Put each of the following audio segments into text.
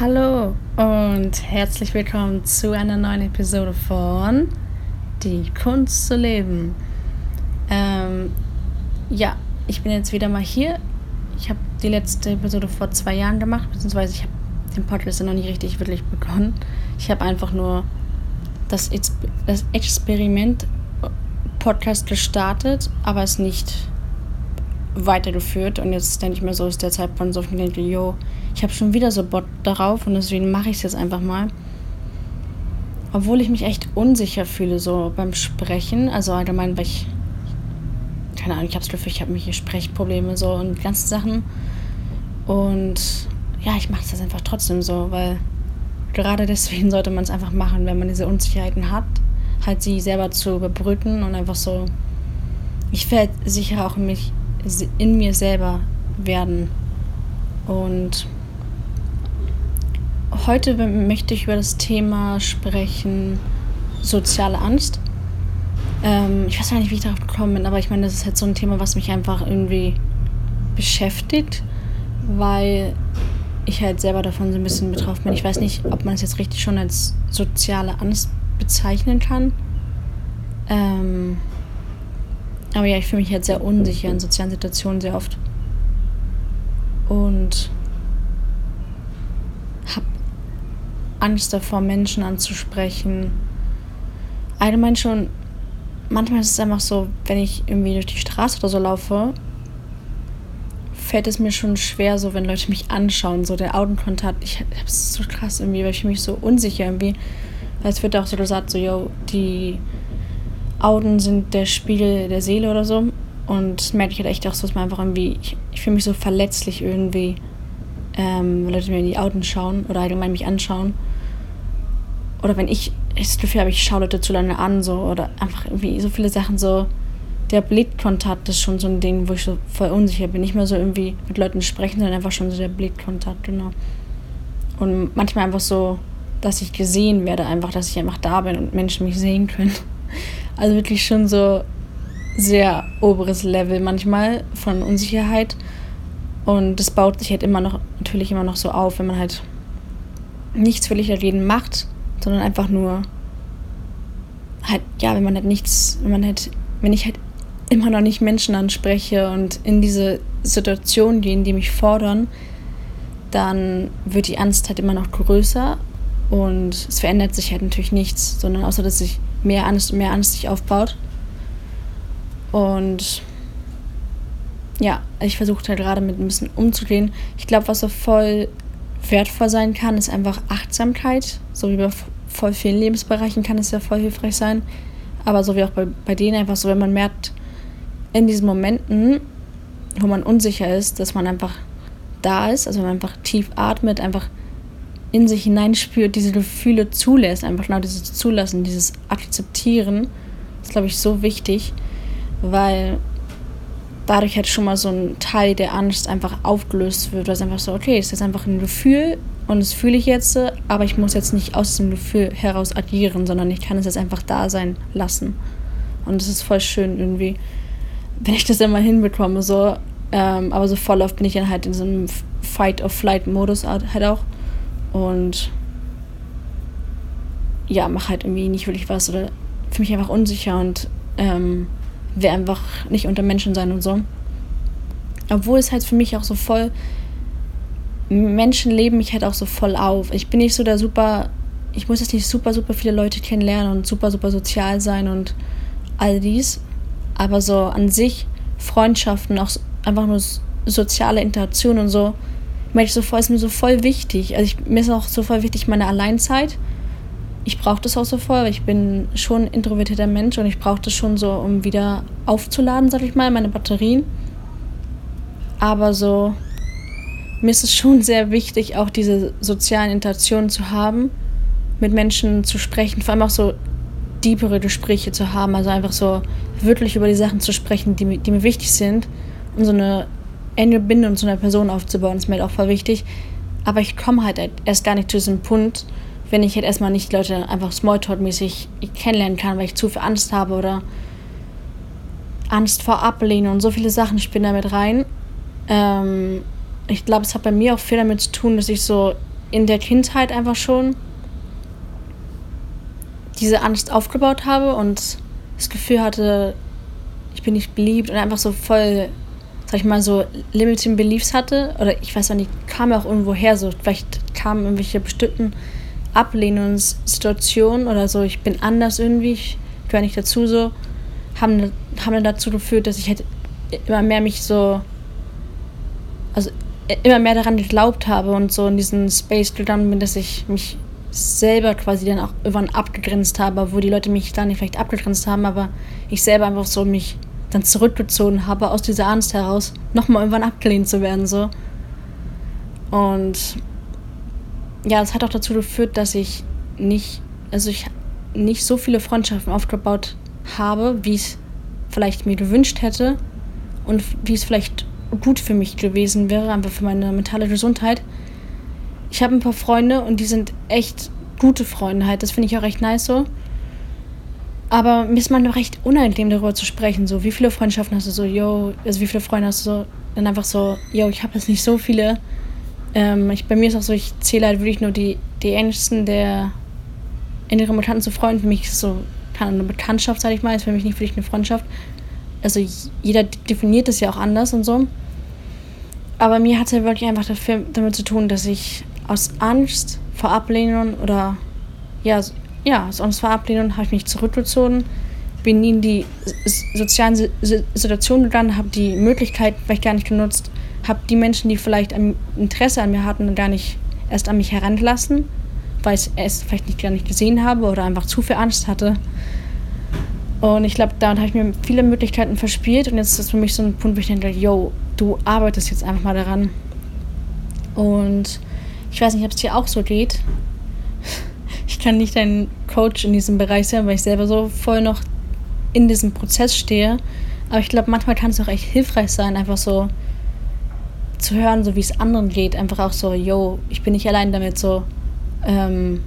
Hallo und herzlich willkommen zu einer neuen Episode von Die Kunst zu leben. Ähm, ja, ich bin jetzt wieder mal hier. Ich habe die letzte Episode vor zwei Jahren gemacht, beziehungsweise ich habe den Podcast noch nicht richtig wirklich begonnen. Ich habe einfach nur das, das Experiment Podcast gestartet, aber es nicht weitergeführt und jetzt denke ich mir so, ist der Zeitpunkt so, ich denke, yo, ich habe schon wieder so Bock darauf und deswegen mache ich es jetzt einfach mal. Obwohl ich mich echt unsicher fühle, so beim Sprechen, also allgemein, weil ich, keine Ahnung, ich habe das Gefühl, ich habe mich hier Sprechprobleme so und ganze Sachen. Und ja, ich mache es jetzt einfach trotzdem so, weil gerade deswegen sollte man es einfach machen, wenn man diese Unsicherheiten hat, halt sie selber zu überbrücken und einfach so, ich werde sicher auch in mich in mir selber werden. Und heute möchte ich über das Thema sprechen, soziale Angst. Ähm, ich weiß gar nicht, wie ich darauf gekommen bin, aber ich meine, das ist halt so ein Thema, was mich einfach irgendwie beschäftigt, weil ich halt selber davon so ein bisschen betroffen bin. Ich weiß nicht, ob man es jetzt richtig schon als soziale Angst bezeichnen kann. Ähm, aber ja, ich fühle mich halt sehr unsicher in sozialen Situationen sehr oft. Und habe Angst davor, Menschen anzusprechen. Allgemein schon, manchmal ist es einfach so, wenn ich irgendwie durch die Straße oder so laufe, fällt es mir schon schwer, so wenn Leute mich anschauen, so der Augenkontakt. Ich habe es so krass irgendwie, weil ich mich so unsicher irgendwie. Es wird auch so gesagt, so, yo, die Augen sind der Spiegel der Seele oder so. Und das merke ich halt echt auch so, dass man einfach irgendwie, ich, ich fühle mich so verletzlich irgendwie, ähm, wenn Leute mir in die Augen schauen oder allgemein mich anschauen. Oder wenn ich das Gefühl habe, ich schaue Leute zu lange an, so, oder einfach irgendwie so viele Sachen so. Der Blickkontakt ist schon so ein Ding, wo ich so voll unsicher bin. Nicht mehr so irgendwie mit Leuten sprechen, sondern einfach schon so der Blickkontakt, genau. Und manchmal einfach so, dass ich gesehen werde, einfach, dass ich einfach da bin und Menschen mich sehen können. Also wirklich schon so sehr oberes Level manchmal von Unsicherheit. Und das baut sich halt immer noch, natürlich immer noch so auf, wenn man halt nichts für jeden macht, sondern einfach nur halt, ja, wenn man halt nichts, wenn man halt, wenn ich halt immer noch nicht Menschen anspreche und in diese Situation gehen, die mich fordern, dann wird die Angst halt immer noch größer und es verändert sich halt natürlich nichts, sondern außer dass ich mehr Angst und mehr Angst sich aufbaut. Und ja, ich versuche halt gerade mit ein bisschen umzugehen. Ich glaube, was so voll wertvoll sein kann, ist einfach Achtsamkeit. So wie bei voll vielen Lebensbereichen kann es ja voll hilfreich sein. Aber so wie auch bei, bei denen einfach so, wenn man merkt, in diesen Momenten, wo man unsicher ist, dass man einfach da ist, also man einfach tief atmet, einfach in sich hineinspürt, diese Gefühle zulässt, einfach genau dieses Zulassen, dieses Akzeptieren, ist, glaube ich, so wichtig, weil dadurch halt schon mal so ein Teil der Angst einfach aufgelöst wird, weil es einfach so, okay, es ist jetzt einfach ein Gefühl und das fühle ich jetzt, aber ich muss jetzt nicht aus dem Gefühl heraus agieren, sondern ich kann es jetzt einfach da sein lassen. Und das ist voll schön irgendwie, wenn ich das immer hinbekomme, so. Ähm, aber so voll oft bin ich dann halt in so einem Fight-of-Flight-Modus halt auch. Und ja, mach halt irgendwie nicht wirklich was oder fühle mich einfach unsicher und ähm, will einfach nicht unter Menschen sein und so. Obwohl es halt für mich auch so voll. Menschen leben mich halt auch so voll auf. Ich bin nicht so der super. Ich muss jetzt nicht super, super viele Leute kennenlernen und super, super sozial sein und all dies. Aber so an sich Freundschaften, auch einfach nur soziale Interaktion und so, meine ich so voll, ist mir so voll wichtig. Also ich, mir ist auch so voll wichtig meine Alleinzeit. Ich brauche das auch so voll, weil ich bin schon ein introvertierter Mensch und ich brauche das schon so, um wieder aufzuladen, sag ich mal, meine Batterien. Aber so, mir ist es schon sehr wichtig, auch diese sozialen Interaktionen zu haben, mit Menschen zu sprechen, vor allem auch so deepere Gespräche zu haben, also einfach so wirklich über die Sachen zu sprechen, die, die mir wichtig sind und so eine enge Bindung zu einer Person aufzubauen, ist mir halt auch voll wichtig. Aber ich komme halt erst gar nicht zu diesem Punkt, wenn ich halt erstmal nicht Leute einfach Smalltalk-mäßig kennenlernen kann, weil ich zu viel Angst habe oder Angst vor Ablehnung und so viele Sachen spielen damit rein. Ähm, ich glaube, es hat bei mir auch viel damit zu tun, dass ich so in der Kindheit einfach schon diese Angst aufgebaut habe und das Gefühl hatte, ich bin nicht beliebt und einfach so voll, sag ich mal, so limiting beliefs hatte. Oder ich weiß auch nicht, kam ja auch irgendwo her, so vielleicht kamen irgendwelche bestimmten Ablehnungssituationen oder so, ich bin anders irgendwie, ich gehöre nicht dazu so, haben, haben dazu geführt, dass ich halt immer mehr mich so, also immer mehr daran geglaubt habe und so in diesen Space gegangen bin, dass ich mich selber quasi dann auch irgendwann abgegrenzt habe, wo die Leute mich da nicht vielleicht abgegrenzt haben, aber ich selber einfach so mich dann zurückgezogen habe aus dieser Angst heraus, nochmal irgendwann abgelehnt zu werden, so. Und ja, es hat auch dazu geführt, dass ich nicht, also ich nicht so viele Freundschaften aufgebaut habe, wie es vielleicht mir gewünscht hätte und wie es vielleicht gut für mich gewesen wäre, einfach für meine mentale Gesundheit. Ich habe ein paar Freunde und die sind echt gute Freunde halt. Das finde ich auch recht nice so. Aber mir ist manchmal recht unangenehm darüber zu sprechen. So, wie viele Freundschaften hast du so, yo, also wie viele Freunde hast du so? Dann einfach so, yo, ich habe jetzt nicht so viele. Ähm, ich, bei mir ist auch so, ich zähle halt wirklich nur die, die ähnlichsten der inneren Bekannten zu Freunden. Für mich ist so eine Bekanntschaft, sage ich mal, ist für mich nicht wirklich eine Freundschaft. Also jeder definiert es ja auch anders und so. Aber mir hat es ja wirklich einfach dafür, damit zu tun, dass ich aus Angst vor Ablehnung oder ja, ja, aus Angst vor Ablehnung habe ich mich zurückgezogen, bin in die sozialen Situationen gegangen, habe die Möglichkeit vielleicht gar nicht genutzt, habe die Menschen, die vielleicht ein Interesse an mir hatten, gar nicht erst an mich herangelassen, weil ich es vielleicht nicht gar nicht gesehen habe oder einfach zu viel Angst hatte. Und ich glaube, damit habe ich mir viele Möglichkeiten verspielt und jetzt ist für mich so ein Punkt, wo ich denke, yo, du arbeitest jetzt einfach mal daran. Und ich weiß nicht, ob es dir auch so geht. Ich kann nicht dein Coach in diesem Bereich sein, weil ich selber so voll noch in diesem Prozess stehe. Aber ich glaube, manchmal kann es auch echt hilfreich sein, einfach so zu hören, so wie es anderen geht. Einfach auch so, yo, ich bin nicht allein damit, so. Ähm,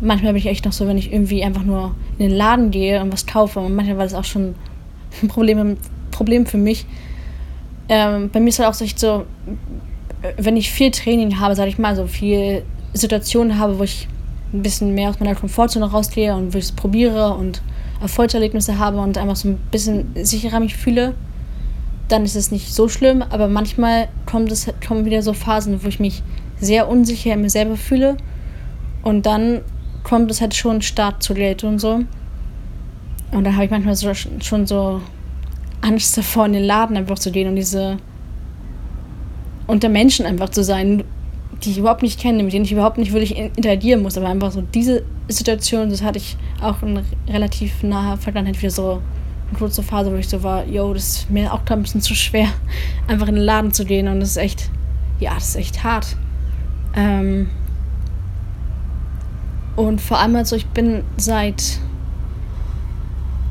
manchmal bin ich echt noch so, wenn ich irgendwie einfach nur in den Laden gehe und was kaufe. Und manchmal war das auch schon ein Problem, Problem für mich. Ähm, bei mir ist halt auch so, so, wenn ich viel Training habe, sage ich mal, so viel Situationen habe, wo ich ein bisschen mehr aus meiner Komfortzone rausgehe und wo ich es probiere und Erfolgserlebnisse habe und einfach so ein bisschen sicherer mich fühle, dann ist es nicht so schlimm. Aber manchmal kommt es, kommen wieder so Phasen, wo ich mich sehr unsicher in mir selber fühle. Und dann kommt es halt schon stark zu Geld und so. Und da habe ich manchmal so, schon so Angst davor, in den Laden einfach zu gehen und diese unter Menschen einfach zu sein, die ich überhaupt nicht kenne, mit denen ich überhaupt nicht wirklich interagieren muss. Aber einfach so diese Situation, das hatte ich auch in relativ naher Vergangenheit wieder so kurze Phase, wo ich so war, yo, das ist mir auch ein bisschen zu schwer, einfach in den Laden zu gehen. Und das ist echt, ja, das ist echt hart. Ähm, und vor allem, also ich bin seit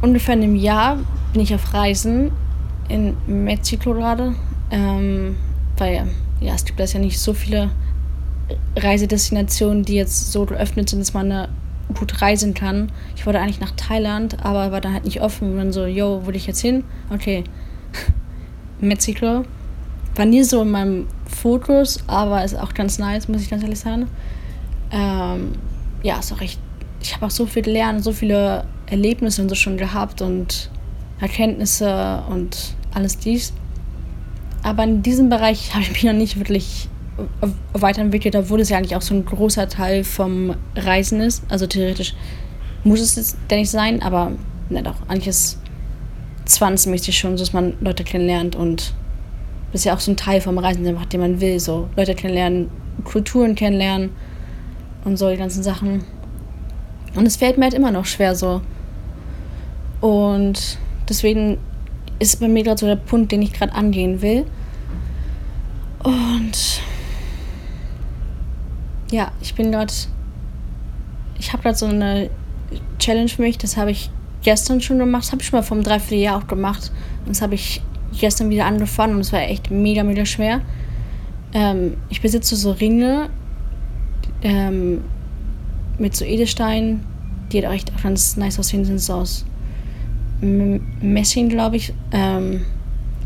ungefähr einem Jahr bin ich auf Reisen in Mexiko gerade. Ähm, weil ja, es gibt ja nicht so viele Reisedestinationen, die jetzt so geöffnet sind, dass man da gut reisen kann. Ich wollte eigentlich nach Thailand, aber war dann halt nicht offen. Und dann so, yo, wo will ich jetzt hin? Okay, Mexiko. War nie so in meinem Fokus, aber ist auch ganz nice, muss ich ganz ehrlich sagen. Ähm, ja, ist auch echt. Ich habe auch so viel gelernt, so viele Erlebnisse und so schon gehabt und Erkenntnisse und alles dies. Aber in diesem Bereich habe ich mich noch nicht wirklich weiterentwickelt, obwohl es ja eigentlich auch so ein großer Teil vom Reisen ist. Also theoretisch muss es jetzt nicht sein, aber ne doch, eigentlich ist zwangsmäßig schon so, dass man Leute kennenlernt und das ist ja auch so ein Teil vom Reisen, den man will. So Leute kennenlernen, Kulturen kennenlernen und so die ganzen Sachen. Und es fällt mir halt immer noch schwer so. Und deswegen ist bei mir gerade so der Punkt, den ich gerade angehen will. Und ja, ich bin gerade. Ich habe gerade so eine Challenge für mich, das habe ich gestern schon gemacht, das habe ich schon mal vom Dreivierteljahr auch gemacht. Und das habe ich gestern wieder angefangen und es war echt mega, mega schwer. Ähm, ich besitze so Ringe ähm, mit so Edelsteinen, die halt auch echt ganz nice aussehen, sind so aus Messing, glaube ich. Ähm,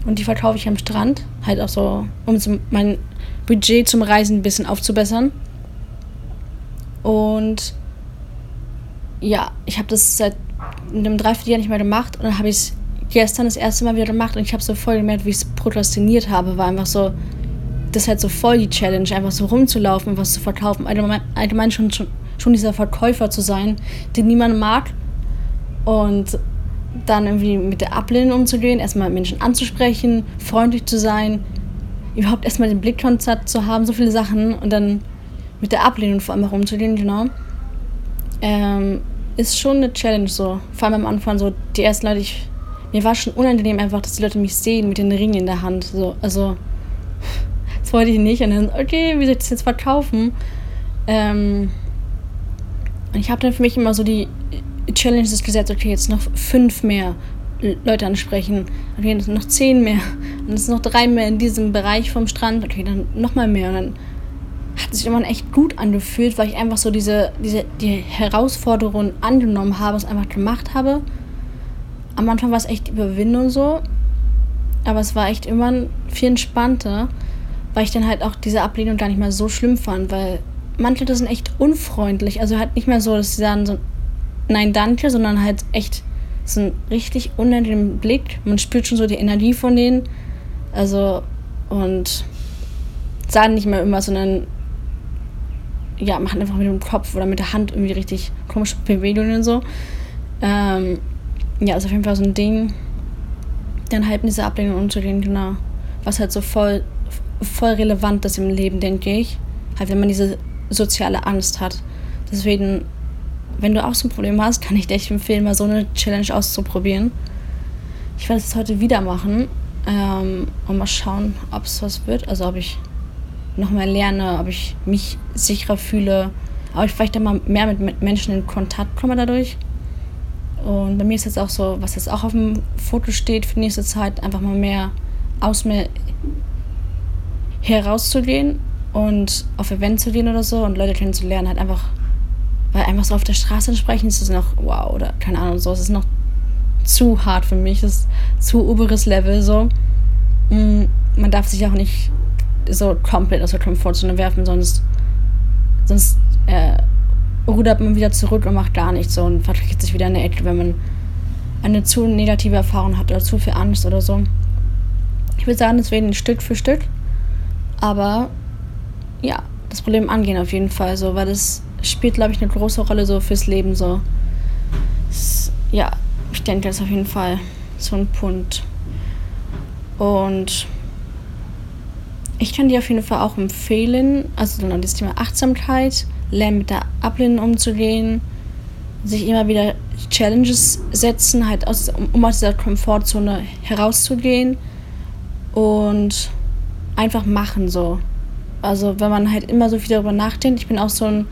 und die verkaufe ich am Strand. Halt auch so, um mein Budget zum Reisen ein bisschen aufzubessern. Und ja, ich habe das seit einem Dreivierteljahr nicht mehr gemacht und dann habe ich es gestern das erste Mal wieder gemacht und ich habe so voll gemerkt, wie ich es prokrastiniert habe. War einfach so, das ist halt so voll die Challenge, einfach so rumzulaufen, was zu verkaufen. Allgemein, allgemein schon, schon, schon dieser Verkäufer zu sein, den niemand mag. Und dann irgendwie mit der Ablehnung umzugehen, erstmal Menschen anzusprechen, freundlich zu sein, überhaupt erstmal den Blickkontakt zu haben, so viele Sachen und dann mit der Ablehnung vor allem auch umzugehen, genau. Ähm, ist schon eine Challenge so. Vor allem am Anfang so, die ersten Leute, ich, mir war schon unangenehm einfach, dass die Leute mich sehen mit den Ringen in der Hand. So, also, das wollte ich nicht. Und dann, okay, wie soll ich das jetzt verkaufen? Ähm, und ich habe dann für mich immer so die Challenges gesetzt, okay, jetzt noch fünf mehr Leute ansprechen, okay, noch zehn mehr, und es noch drei mehr in diesem Bereich vom Strand, okay, dann nochmal mehr. Und dann hat sich immer echt gut angefühlt, weil ich einfach so diese, diese die Herausforderung angenommen habe, es einfach gemacht habe. Am Anfang war es echt Überwindung so, aber es war echt immer viel entspannter, weil ich dann halt auch diese Ablehnung gar nicht mehr so schlimm fand, weil manche Leute sind echt unfreundlich, also halt nicht mehr so, dass sie sagen so, nein, danke, sondern halt echt so ein richtig unangenehmen Blick. Man spürt schon so die Energie von denen. Also, und sagen nicht mehr immer, sondern ja, machen einfach mit dem Kopf oder mit der Hand irgendwie richtig komische Bewegungen und so. Ähm, ja, ist auf jeden Fall so ein Ding, dann halt mit dieser Ablehnung umzugehen, genau. Was halt so voll, voll relevant ist im Leben, denke ich. Halt, wenn man diese soziale Angst hat. Deswegen wenn du auch so ein Problem hast, kann ich dir echt empfehlen, mal so eine Challenge auszuprobieren. Ich werde es heute wieder machen ähm, und mal schauen, ob es was wird. Also ob ich nochmal lerne, ob ich mich sicherer fühle, ob ich vielleicht mal mehr mit, Menschen in Kontakt komme dadurch. Und bei mir ist jetzt auch so, was jetzt auch auf dem Foto steht für die nächste Zeit, einfach mal mehr aus mir herauszugehen und auf Events zu gehen oder so und Leute kennenzulernen, halt einfach weil einfach so auf der Straße sprechen ist es noch, wow, oder keine Ahnung, so, es ist noch zu hart für mich, das ist zu oberes Level, so. Mm, man darf sich auch nicht so komplett aus der Komfortzone werfen, sonst, sonst äh, rudert man wieder zurück und macht gar nichts so und verkriegt sich wieder in der Ecke, wenn man eine zu negative Erfahrung hat oder zu viel Angst oder so. Ich würde sagen, deswegen Stück für Stück. Aber ja, das Problem angehen auf jeden Fall so, weil das spielt, glaube ich, eine große Rolle so fürs Leben. So. Das, ja, ich denke, das ist auf jeden Fall so ein Punkt. Und ich kann dir auf jeden Fall auch empfehlen, also dann das Thema Achtsamkeit, lernen mit der Ablehnung umzugehen, sich immer wieder Challenges setzen, halt aus, um aus dieser Komfortzone herauszugehen und einfach machen so. Also wenn man halt immer so viel darüber nachdenkt, ich bin auch so ein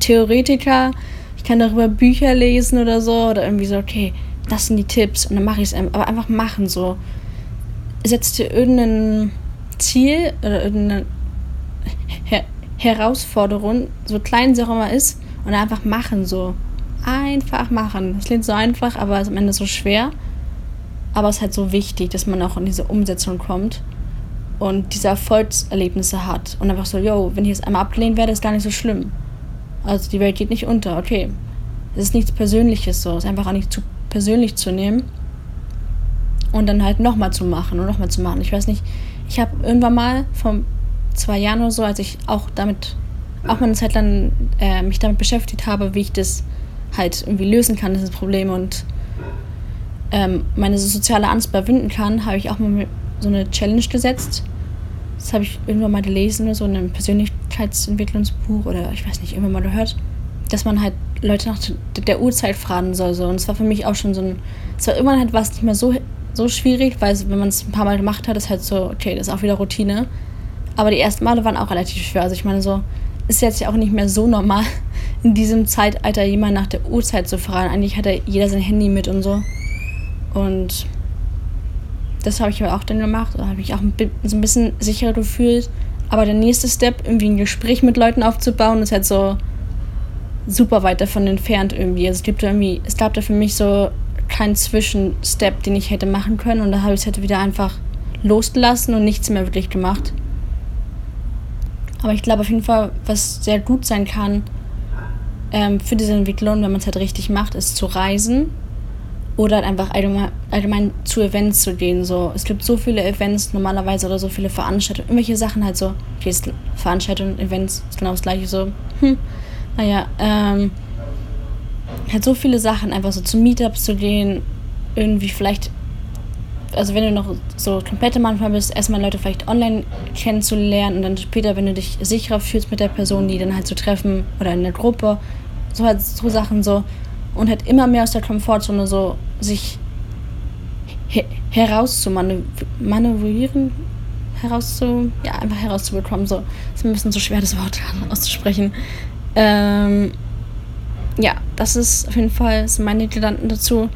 Theoretiker, ich kann darüber Bücher lesen oder so, oder irgendwie so, okay, das sind die Tipps und dann mache ich es aber einfach machen so. Setzt dir irgendein Ziel oder irgendeine Her Herausforderung, so klein sie auch immer ist, und einfach machen so. Einfach machen. Das klingt so einfach, aber ist am Ende so schwer. Aber es ist halt so wichtig, dass man auch in diese Umsetzung kommt und diese Erfolgserlebnisse hat. Und einfach so, yo, wenn ich jetzt einmal abgelehnt werde, ist gar nicht so schlimm. Also die Welt geht nicht unter, okay. Es ist nichts Persönliches so, es ist einfach auch nicht zu persönlich zu nehmen und dann halt nochmal zu machen und nochmal zu machen. Ich weiß nicht, ich habe irgendwann mal vor zwei Jahren oder so, als ich auch damit, auch mal eine Zeit lang äh, mich damit beschäftigt habe, wie ich das halt irgendwie lösen kann, dieses Problem und ähm, meine soziale Angst überwinden kann, habe ich auch mal so eine Challenge gesetzt. Das habe ich irgendwann mal gelesen, so in einem Persönlichkeitsentwicklungsbuch oder ich weiß nicht, irgendwann mal gehört, dass man halt Leute nach der Uhrzeit fragen soll. So. Und es war für mich auch schon so ein. Es war irgendwann halt was nicht mehr so, so schwierig, weil wenn man es ein paar Mal gemacht hat, ist halt so, okay, das ist auch wieder Routine. Aber die ersten Male waren auch relativ schwer. Also ich meine, so ist jetzt ja auch nicht mehr so normal, in diesem Zeitalter jemand nach der Uhrzeit zu fragen. Eigentlich hat ja jeder sein Handy mit und so. Und das habe ich aber auch dann gemacht. Da habe ich auch so ein bisschen sicherer gefühlt. Aber der nächste Step, irgendwie ein Gespräch mit Leuten aufzubauen, ist halt so super weit davon entfernt irgendwie. Also es gibt irgendwie, es gab da für mich so keinen Zwischenstep, den ich hätte machen können. Und da habe ich es halt wieder einfach losgelassen und nichts mehr wirklich gemacht. Aber ich glaube auf jeden Fall, was sehr gut sein kann ähm, für diese Entwicklung, wenn man es halt richtig macht, ist zu reisen oder halt einfach allgemein, allgemein zu Events zu gehen. So, es gibt so viele Events normalerweise oder so viele Veranstaltungen, irgendwelche Sachen halt so, okay, Veranstaltungen, Events, ist genau das gleiche so. Hm, naja, ähm, halt so viele Sachen, einfach so zu Meetups zu gehen, irgendwie vielleicht, also wenn du noch so komplett am Anfang bist, erstmal Leute vielleicht online kennenzulernen und dann später, wenn du dich sicherer fühlst mit der Person, die dann halt zu treffen oder in der Gruppe, so halt so Sachen so und halt immer mehr aus der Komfortzone so sich he herauszumanövrieren, herauszu, ja, einfach herauszubekommen, so. Ist ein bisschen so schwer, das Wort auszusprechen. Ähm, ja, das ist auf jeden Fall meine Gedanken dazu.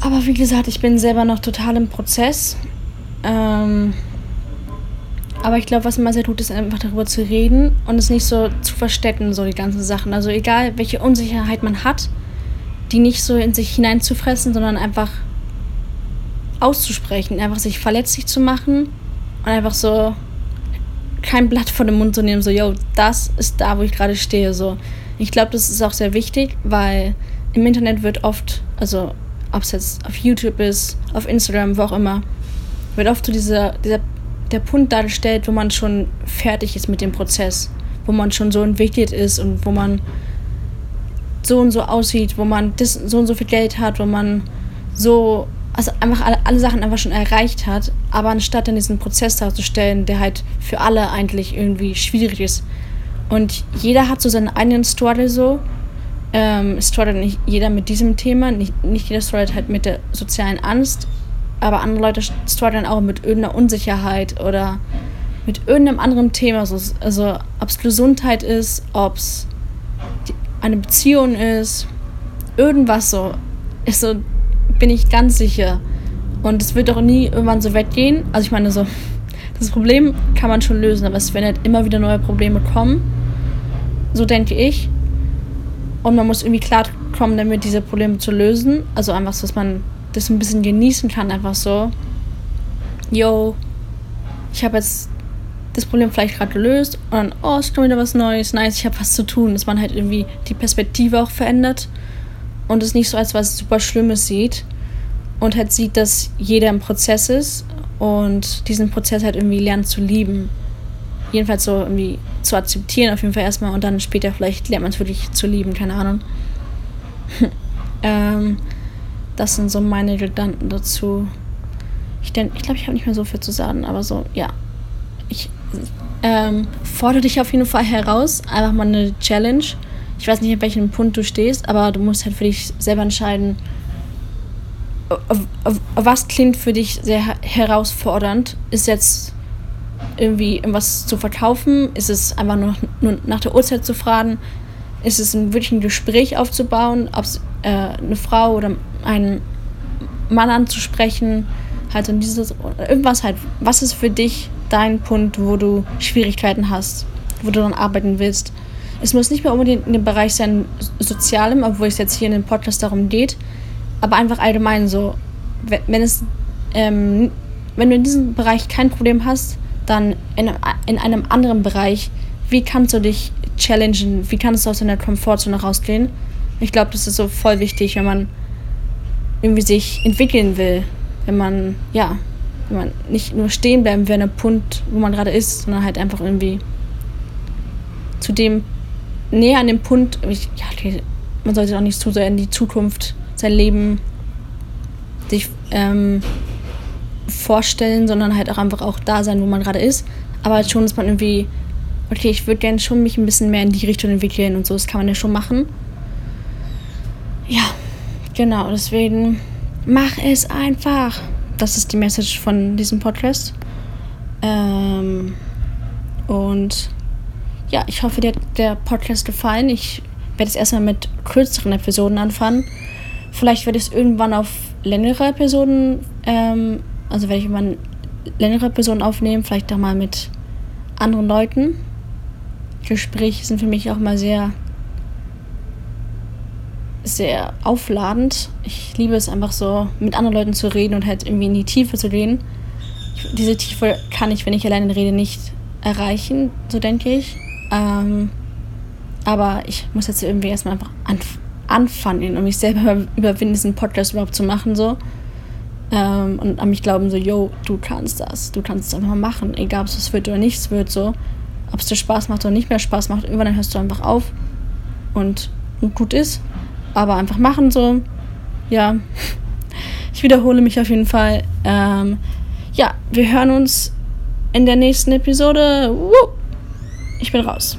Aber wie gesagt, ich bin selber noch total im Prozess. Ähm, aber ich glaube, was immer sehr gut ist, einfach darüber zu reden und es nicht so zu verstecken, so die ganzen Sachen. Also egal, welche Unsicherheit man hat, die nicht so in sich hineinzufressen, sondern einfach auszusprechen, einfach sich verletzlich zu machen und einfach so kein Blatt vor den Mund zu nehmen, so, yo, das ist da, wo ich gerade stehe, so. Ich glaube, das ist auch sehr wichtig, weil im Internet wird oft, also ob es jetzt auf YouTube ist, auf Instagram, wo auch immer, wird oft so dieser, dieser der Punkt darstellt, wo man schon fertig ist mit dem Prozess, wo man schon so entwickelt ist und wo man so und so aussieht, wo man das, so und so viel Geld hat, wo man so, also einfach alle, alle Sachen einfach schon erreicht hat, aber anstatt dann diesen Prozess darzustellen, der halt für alle eigentlich irgendwie schwierig ist, und jeder hat so seinen eigenen Struggle so. Ähm, struggelt nicht jeder mit diesem Thema, nicht, nicht jeder struggelt halt mit der sozialen Angst, aber andere Leute strugglen auch mit irgendeiner Unsicherheit oder mit irgendeinem anderen Thema. Also, also ob es Gesundheit ist, ob es eine Beziehung ist, irgendwas so. Ist so, bin ich ganz sicher. Und es wird auch nie irgendwann so weggehen. Also ich meine so, das Problem kann man schon lösen, aber es werden halt immer wieder neue Probleme kommen. So denke ich. Und man muss irgendwie klarkommen, damit diese Probleme zu lösen. Also einfach so, dass man das ein bisschen genießen kann, einfach so. Yo, ich habe jetzt das Problem vielleicht gerade gelöst und dann, oh, es kommt wieder was Neues, nice, ich habe was zu tun, dass man halt irgendwie die Perspektive auch verändert und es nicht so als was super Schlimmes sieht und halt sieht, dass jeder im Prozess ist und diesen Prozess halt irgendwie lernt zu lieben. Jedenfalls so irgendwie zu akzeptieren, auf jeden Fall erstmal und dann später vielleicht lernt man es wirklich zu lieben, keine Ahnung. ähm, das sind so meine Gedanken dazu. Ich denke, ich glaube, ich habe nicht mehr so viel zu sagen, aber so, ja. Ich ähm, fordere dich auf jeden Fall heraus. Einfach mal eine Challenge. Ich weiß nicht, an welchem Punkt du stehst, aber du musst halt für dich selber entscheiden, was klingt für dich sehr herausfordernd? Ist jetzt irgendwie irgendwas zu verkaufen? Ist es einfach nur, nur nach der Uhrzeit zu fragen? Ist es wirklich ein Gespräch aufzubauen, ob es äh, eine Frau oder einen Mann anzusprechen? Halt und dieses, irgendwas halt. Was ist für dich dein Punkt, wo du Schwierigkeiten hast, wo du dann arbeiten willst? Es muss nicht mehr unbedingt in dem Bereich sein, Sozialem, obwohl es jetzt hier in dem Podcast darum geht, aber einfach allgemein so, wenn es, ähm, wenn du in diesem Bereich kein Problem hast, dann in, in einem anderen Bereich, wie kannst du dich challengen, wie kannst du aus deiner Komfortzone rausgehen? Ich glaube, das ist so voll wichtig, wenn man irgendwie sich entwickeln will, wenn man, ja, wenn man nicht nur stehen bleiben will an einem Punkt, wo man gerade ist, sondern halt einfach irgendwie zu dem, näher an dem Punkt, ich, ja, man sollte auch nicht zu sehr in die Zukunft sein Leben sich ähm, vorstellen, sondern halt auch einfach auch da sein, wo man gerade ist. Aber halt schon, dass man irgendwie, okay, ich würde gerne schon mich ein bisschen mehr in die Richtung entwickeln und so, das kann man ja schon machen. Ja, genau, deswegen mach es einfach. Das ist die Message von diesem Podcast. Ähm, und ja, ich hoffe, dir hat der Podcast gefallen. Ich werde jetzt erstmal mit kürzeren Episoden anfangen. Vielleicht werde ich es irgendwann auf längere Episoden, ähm, also werde ich irgendwann längere Episoden aufnehmen, vielleicht auch mal mit anderen Leuten. Gespräche sind für mich auch mal sehr, sehr aufladend. Ich liebe es einfach so, mit anderen Leuten zu reden und halt irgendwie in die Tiefe zu gehen. diese Tiefe kann ich, wenn ich alleine rede, nicht erreichen, so denke ich. Ähm, aber ich muss jetzt irgendwie erstmal einfach anf anfangen und mich selber überwinden, diesen Podcast überhaupt zu machen, so. Ähm, und an mich glauben, so, yo, du kannst das, du kannst es einfach machen, egal ob es wird oder nichts wird, so. Ob es dir Spaß macht oder nicht mehr Spaß macht, irgendwann hörst du einfach auf und, und gut ist. Aber einfach machen, so. Ja. Ich wiederhole mich auf jeden Fall. Ähm, ja, wir hören uns in der nächsten Episode. Ich bin raus.